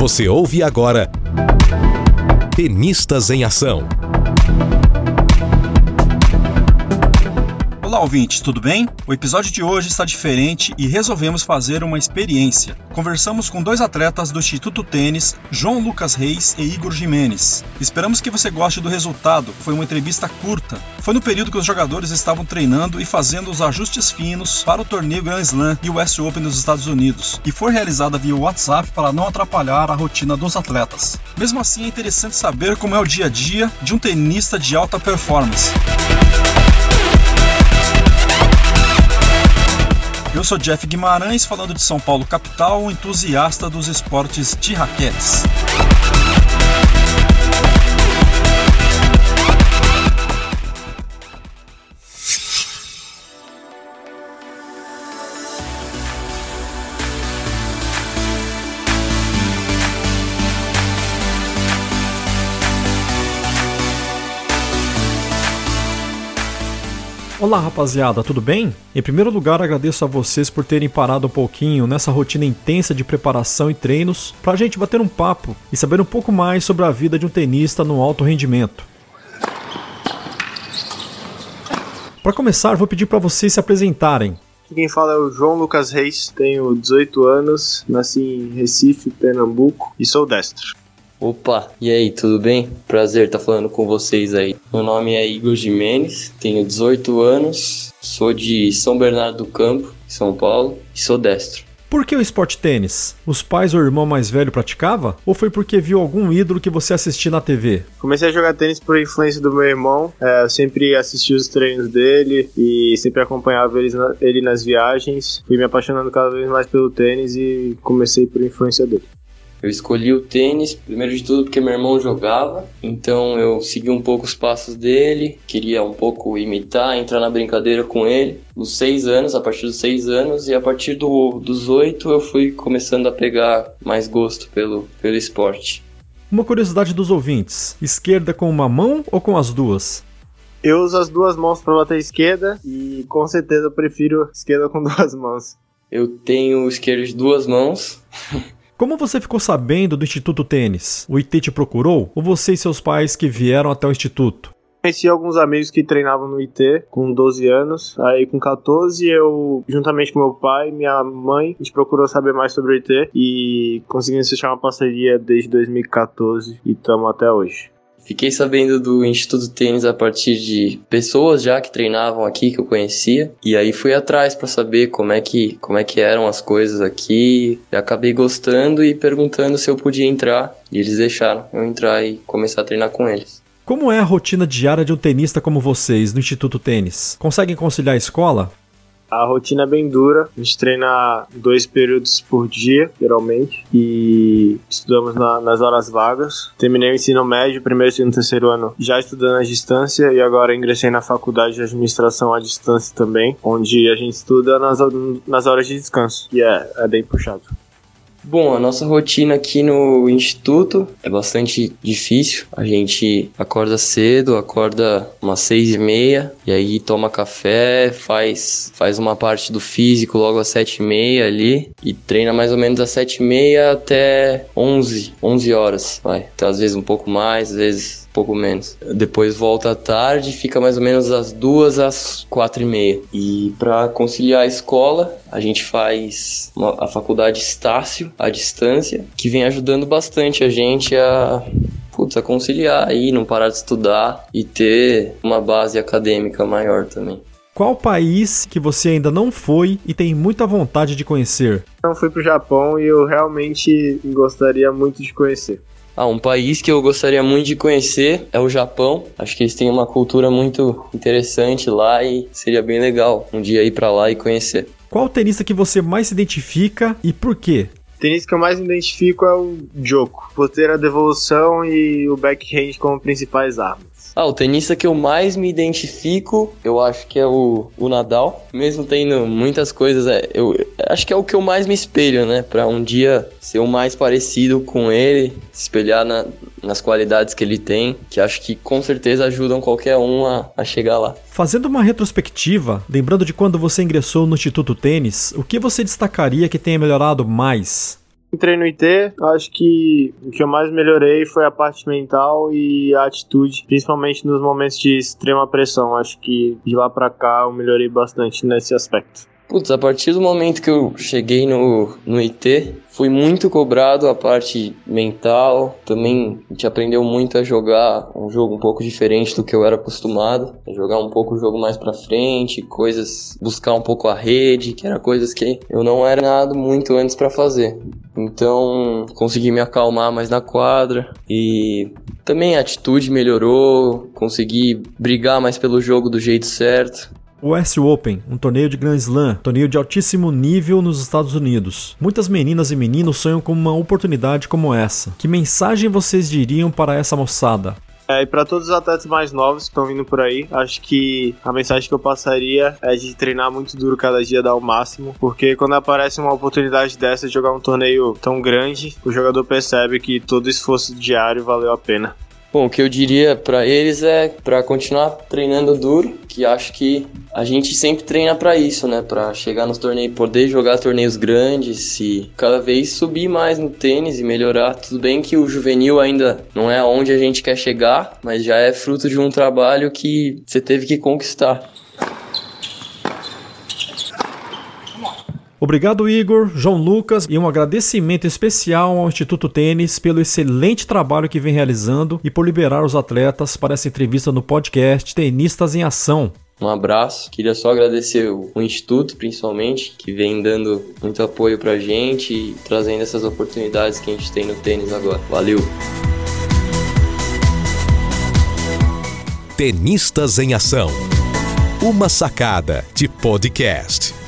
Você ouve agora Tenistas em Ação. Olá, ouvintes, tudo bem? O episódio de hoje está diferente e resolvemos fazer uma experiência. Conversamos com dois atletas do Instituto Tênis, João Lucas Reis e Igor Jimenez. Esperamos que você goste do resultado. Foi uma entrevista curta. Foi no período que os jogadores estavam treinando e fazendo os ajustes finos para o torneio Grand Slam e o West Open dos Estados Unidos, e foi realizada via WhatsApp para não atrapalhar a rotina dos atletas. Mesmo assim, é interessante saber como é o dia a dia de um tenista de alta performance. Eu sou Jeff Guimarães, falando de São Paulo capital, entusiasta dos esportes de raquetes. Olá rapaziada, tudo bem? Em primeiro lugar, agradeço a vocês por terem parado um pouquinho nessa rotina intensa de preparação e treinos para a gente bater um papo e saber um pouco mais sobre a vida de um tenista no alto rendimento. Para começar, vou pedir para vocês se apresentarem. Quem fala é o João Lucas Reis, tenho 18 anos, nasci em Recife, Pernambuco e sou destro. Opa, e aí, tudo bem? Prazer estar falando com vocês aí. Meu nome é Igor Jimenez, tenho 18 anos, sou de São Bernardo do Campo, São Paulo, e sou destro. Por que o esporte tênis? Os pais ou o irmão mais velho praticava? Ou foi porque viu algum ídolo que você assistia na TV? Comecei a jogar tênis por influência do meu irmão. É, eu sempre assisti os treinos dele e sempre acompanhava ele, ele nas viagens. Fui me apaixonando cada vez mais pelo tênis e comecei por influência dele. Eu escolhi o tênis, primeiro de tudo porque meu irmão jogava, então eu segui um pouco os passos dele, queria um pouco imitar, entrar na brincadeira com ele. Dos seis anos, a partir dos seis anos, e a partir do, dos oito eu fui começando a pegar mais gosto pelo, pelo esporte. Uma curiosidade dos ouvintes: esquerda com uma mão ou com as duas? Eu uso as duas mãos para bater a esquerda e com certeza eu prefiro esquerda com duas mãos. Eu tenho esquerda de duas mãos. Como você ficou sabendo do Instituto Tênis? O IT te procurou? Ou você e seus pais que vieram até o Instituto? Conheci alguns amigos que treinavam no IT com 12 anos. Aí com 14 eu, juntamente com meu pai e minha mãe, a gente procurou saber mais sobre o IT e conseguimos fechar uma parceria desde 2014 e estamos até hoje. Fiquei sabendo do Instituto Tênis a partir de pessoas já que treinavam aqui que eu conhecia e aí fui atrás para saber como é que como é que eram as coisas aqui. E acabei gostando e perguntando se eu podia entrar e eles deixaram eu entrar e começar a treinar com eles. Como é a rotina diária de um tenista como vocês no Instituto Tênis? Conseguem conciliar a escola? A rotina é bem dura. A gente treina dois períodos por dia, geralmente, e estudamos na, nas horas vagas. Terminei o ensino médio, primeiro, segundo, terceiro ano, já estudando à distância, e agora ingressei na faculdade de administração à distância também, onde a gente estuda nas, nas horas de descanso, e é, é bem puxado. Bom, a nossa rotina aqui no instituto é bastante difícil. A gente acorda cedo, acorda umas seis e meia, e aí toma café, faz, faz uma parte do físico logo às sete e meia ali, e treina mais ou menos às sete e meia até onze, onze horas, vai. Então, às vezes um pouco mais, às vezes pouco menos. Depois volta à tarde, fica mais ou menos das duas às quatro e meia. E para conciliar a escola, a gente faz uma, a faculdade Estácio à distância, que vem ajudando bastante a gente a putz, a conciliar aí, não parar de estudar e ter uma base acadêmica maior também. Qual país que você ainda não foi e tem muita vontade de conhecer? Não fui pro Japão e eu realmente gostaria muito de conhecer. Ah, um país que eu gostaria muito de conhecer é o Japão. Acho que eles têm uma cultura muito interessante lá e seria bem legal um dia ir para lá e conhecer. Qual tenista que você mais se identifica e por quê? O tenista que eu mais me identifico é o Joko, por ter a devolução e o backhand como principais armas. Ah, o tenista que eu mais me identifico, eu acho que é o, o Nadal. Mesmo tendo muitas coisas, é, eu acho que é o que eu mais me espelho, né? Pra um dia ser o mais parecido com ele, se espelhar na, nas qualidades que ele tem, que acho que com certeza ajudam qualquer um a, a chegar lá. Fazendo uma retrospectiva, lembrando de quando você ingressou no Instituto Tênis, o que você destacaria que tenha melhorado mais? Entrei no IT, acho que o que eu mais melhorei foi a parte mental e a atitude, principalmente nos momentos de extrema pressão. Acho que de lá para cá eu melhorei bastante nesse aspecto. Putz, a partir do momento que eu cheguei no, no IT, fui muito cobrado a parte mental. Também a gente aprendeu muito a jogar um jogo um pouco diferente do que eu era acostumado. A jogar um pouco o jogo mais pra frente, coisas, buscar um pouco a rede, que era coisas que eu não era nada muito antes para fazer. Então consegui me acalmar mais na quadra e também a atitude melhorou, consegui brigar mais pelo jogo do jeito certo. O US Open, um torneio de Grand Slam, torneio de altíssimo nível nos Estados Unidos. Muitas meninas e meninos sonham com uma oportunidade como essa. Que mensagem vocês diriam para essa moçada? É, e para todos os atletas mais novos que estão vindo por aí, acho que a mensagem que eu passaria é de treinar muito duro cada dia, dar o máximo, porque quando aparece uma oportunidade dessa de jogar um torneio tão grande, o jogador percebe que todo esforço diário valeu a pena. Bom, o que eu diria para eles é para continuar treinando duro, que acho que a gente sempre treina para isso, né? Para chegar nos torneios, poder jogar torneios grandes e cada vez subir mais no tênis e melhorar. Tudo bem que o juvenil ainda não é onde a gente quer chegar, mas já é fruto de um trabalho que você teve que conquistar. Obrigado, Igor, João Lucas, e um agradecimento especial ao Instituto Tênis pelo excelente trabalho que vem realizando e por liberar os atletas para essa entrevista no podcast Tenistas em Ação. Um abraço. Queria só agradecer o, Instituto, principalmente, que vem dando muito apoio pra gente e trazendo essas oportunidades que a gente tem no tênis agora. Valeu! Tenistas em Ação. Uma sacada de podcast.